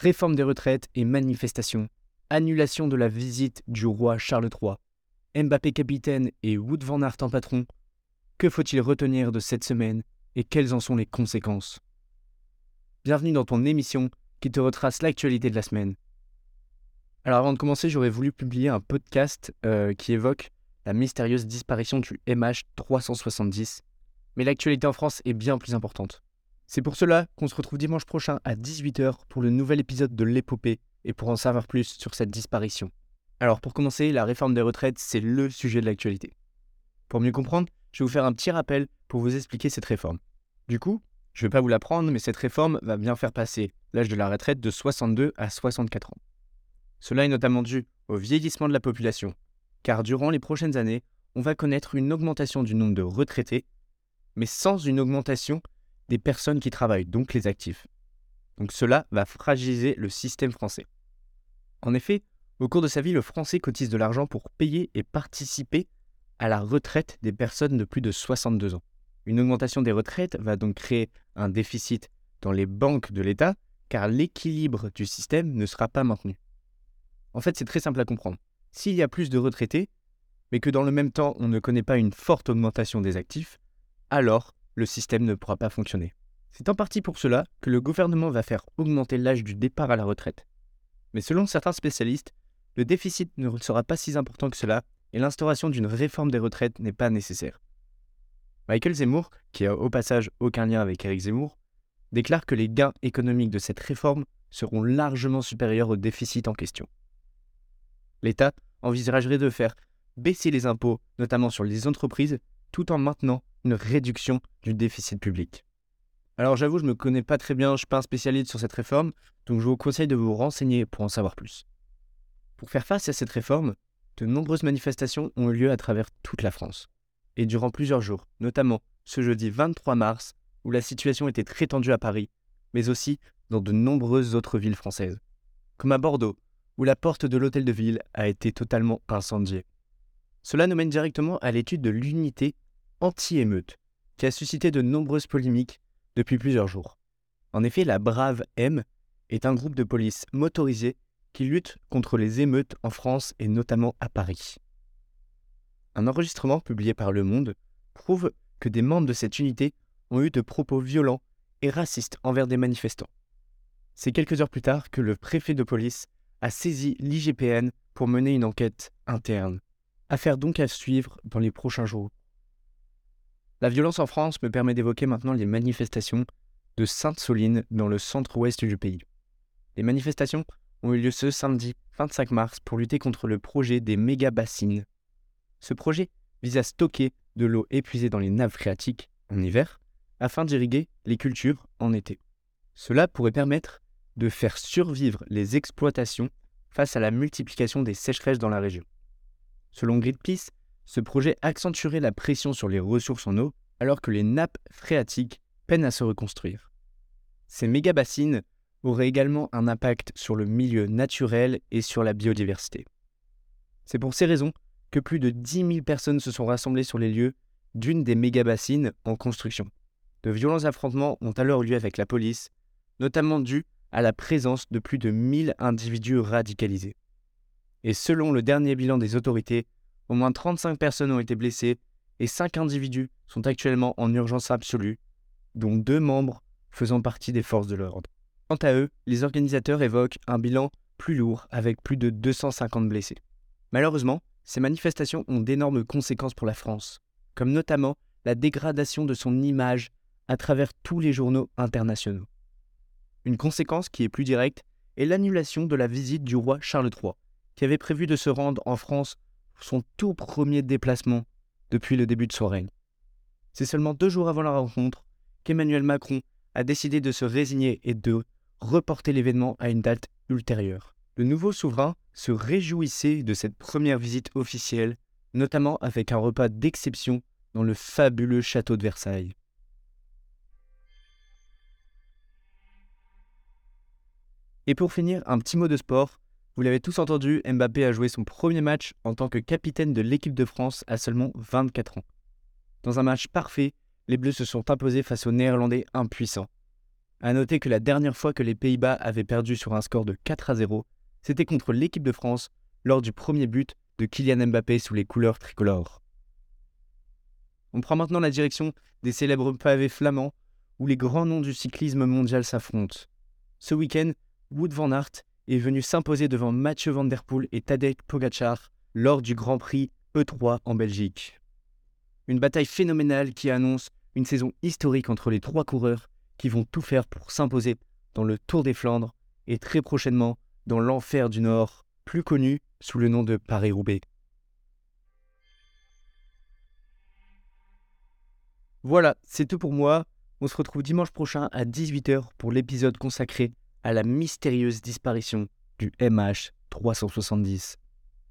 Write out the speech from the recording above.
Réforme des retraites et manifestations. Annulation de la visite du roi Charles III. Mbappé capitaine et Wood van Aert en patron. Que faut-il retenir de cette semaine et quelles en sont les conséquences? Bienvenue dans ton émission qui te retrace l'actualité de la semaine. Alors avant de commencer, j'aurais voulu publier un podcast euh, qui évoque la mystérieuse disparition du MH370, mais l'actualité en France est bien plus importante. C'est pour cela qu'on se retrouve dimanche prochain à 18h pour le nouvel épisode de l'épopée et pour en savoir plus sur cette disparition. Alors pour commencer, la réforme des retraites, c'est le sujet de l'actualité. Pour mieux comprendre, je vais vous faire un petit rappel pour vous expliquer cette réforme. Du coup, je ne vais pas vous l'apprendre, mais cette réforme va bien faire passer l'âge de la retraite de 62 à 64 ans. Cela est notamment dû au vieillissement de la population, car durant les prochaines années, on va connaître une augmentation du nombre de retraités, mais sans une augmentation des personnes qui travaillent, donc les actifs. Donc cela va fragiliser le système français. En effet, au cours de sa vie, le Français cotise de l'argent pour payer et participer à la retraite des personnes de plus de 62 ans. Une augmentation des retraites va donc créer un déficit dans les banques de l'État, car l'équilibre du système ne sera pas maintenu. En fait, c'est très simple à comprendre. S'il y a plus de retraités, mais que dans le même temps on ne connaît pas une forte augmentation des actifs, alors le système ne pourra pas fonctionner. C'est en partie pour cela que le gouvernement va faire augmenter l'âge du départ à la retraite. Mais selon certains spécialistes, le déficit ne sera pas si important que cela et l'instauration d'une réforme des retraites n'est pas nécessaire. Michael Zemmour, qui a au passage aucun lien avec Eric Zemmour, déclare que les gains économiques de cette réforme seront largement supérieurs au déficit en question. L'État envisagerait de faire baisser les impôts, notamment sur les entreprises, tout en maintenant une réduction du déficit public. Alors j'avoue, je ne me connais pas très bien, je ne suis pas un spécialiste sur cette réforme, donc je vous conseille de vous renseigner pour en savoir plus. Pour faire face à cette réforme, de nombreuses manifestations ont eu lieu à travers toute la France, et durant plusieurs jours, notamment ce jeudi 23 mars, où la situation était très tendue à Paris, mais aussi dans de nombreuses autres villes françaises, comme à Bordeaux, où la porte de l'hôtel de ville a été totalement incendiée. Cela nous mène directement à l'étude de l'unité anti-émeute, qui a suscité de nombreuses polémiques depuis plusieurs jours. En effet, la Brave M est un groupe de police motorisé qui lutte contre les émeutes en France et notamment à Paris. Un enregistrement publié par Le Monde prouve que des membres de cette unité ont eu de propos violents et racistes envers des manifestants. C'est quelques heures plus tard que le préfet de police a saisi l'IGPN pour mener une enquête interne. Affaire donc à suivre dans les prochains jours. La violence en France me permet d'évoquer maintenant les manifestations de Sainte-Soline dans le centre-ouest du pays. Les manifestations ont eu lieu ce samedi 25 mars pour lutter contre le projet des méga-bassines. Ce projet vise à stocker de l'eau épuisée dans les nappes phréatiques en hiver afin d'irriguer les cultures en été. Cela pourrait permettre de faire survivre les exploitations face à la multiplication des sécheresses dans la région. Selon Greenpeace, ce projet accentuerait la pression sur les ressources en eau alors que les nappes phréatiques peinent à se reconstruire. Ces méga-bassines auraient également un impact sur le milieu naturel et sur la biodiversité. C'est pour ces raisons que plus de 10 000 personnes se sont rassemblées sur les lieux d'une des méga-bassines en construction. De violents affrontements ont alors lieu avec la police, notamment dû à la présence de plus de 1000 individus radicalisés. Et selon le dernier bilan des autorités, au moins 35 personnes ont été blessées et 5 individus sont actuellement en urgence absolue, dont deux membres faisant partie des forces de l'ordre. Quant à eux, les organisateurs évoquent un bilan plus lourd avec plus de 250 blessés. Malheureusement, ces manifestations ont d'énormes conséquences pour la France, comme notamment la dégradation de son image à travers tous les journaux internationaux. Une conséquence qui est plus directe est l'annulation de la visite du roi Charles III, qui avait prévu de se rendre en France son tout premier déplacement depuis le début de son règne. C'est seulement deux jours avant la rencontre qu'Emmanuel Macron a décidé de se résigner et de reporter l'événement à une date ultérieure. Le nouveau souverain se réjouissait de cette première visite officielle, notamment avec un repas d'exception dans le fabuleux château de Versailles. Et pour finir, un petit mot de sport. Vous l'avez tous entendu, Mbappé a joué son premier match en tant que capitaine de l'équipe de France à seulement 24 ans. Dans un match parfait, les Bleus se sont imposés face aux Néerlandais impuissants. À noter que la dernière fois que les Pays-Bas avaient perdu sur un score de 4 à 0, c'était contre l'équipe de France lors du premier but de Kylian Mbappé sous les couleurs tricolores. On prend maintenant la direction des célèbres pavés flamands où les grands noms du cyclisme mondial s'affrontent. Ce week-end, Wood van Aert est venu s'imposer devant Mathieu Van Der Poel et Tadej Pogacar lors du Grand Prix E3 en Belgique. Une bataille phénoménale qui annonce une saison historique entre les trois coureurs qui vont tout faire pour s'imposer dans le Tour des Flandres et très prochainement dans l'enfer du Nord, plus connu sous le nom de Paris-Roubaix. Voilà, c'est tout pour moi. On se retrouve dimanche prochain à 18h pour l'épisode consacré à la mystérieuse disparition du MH370.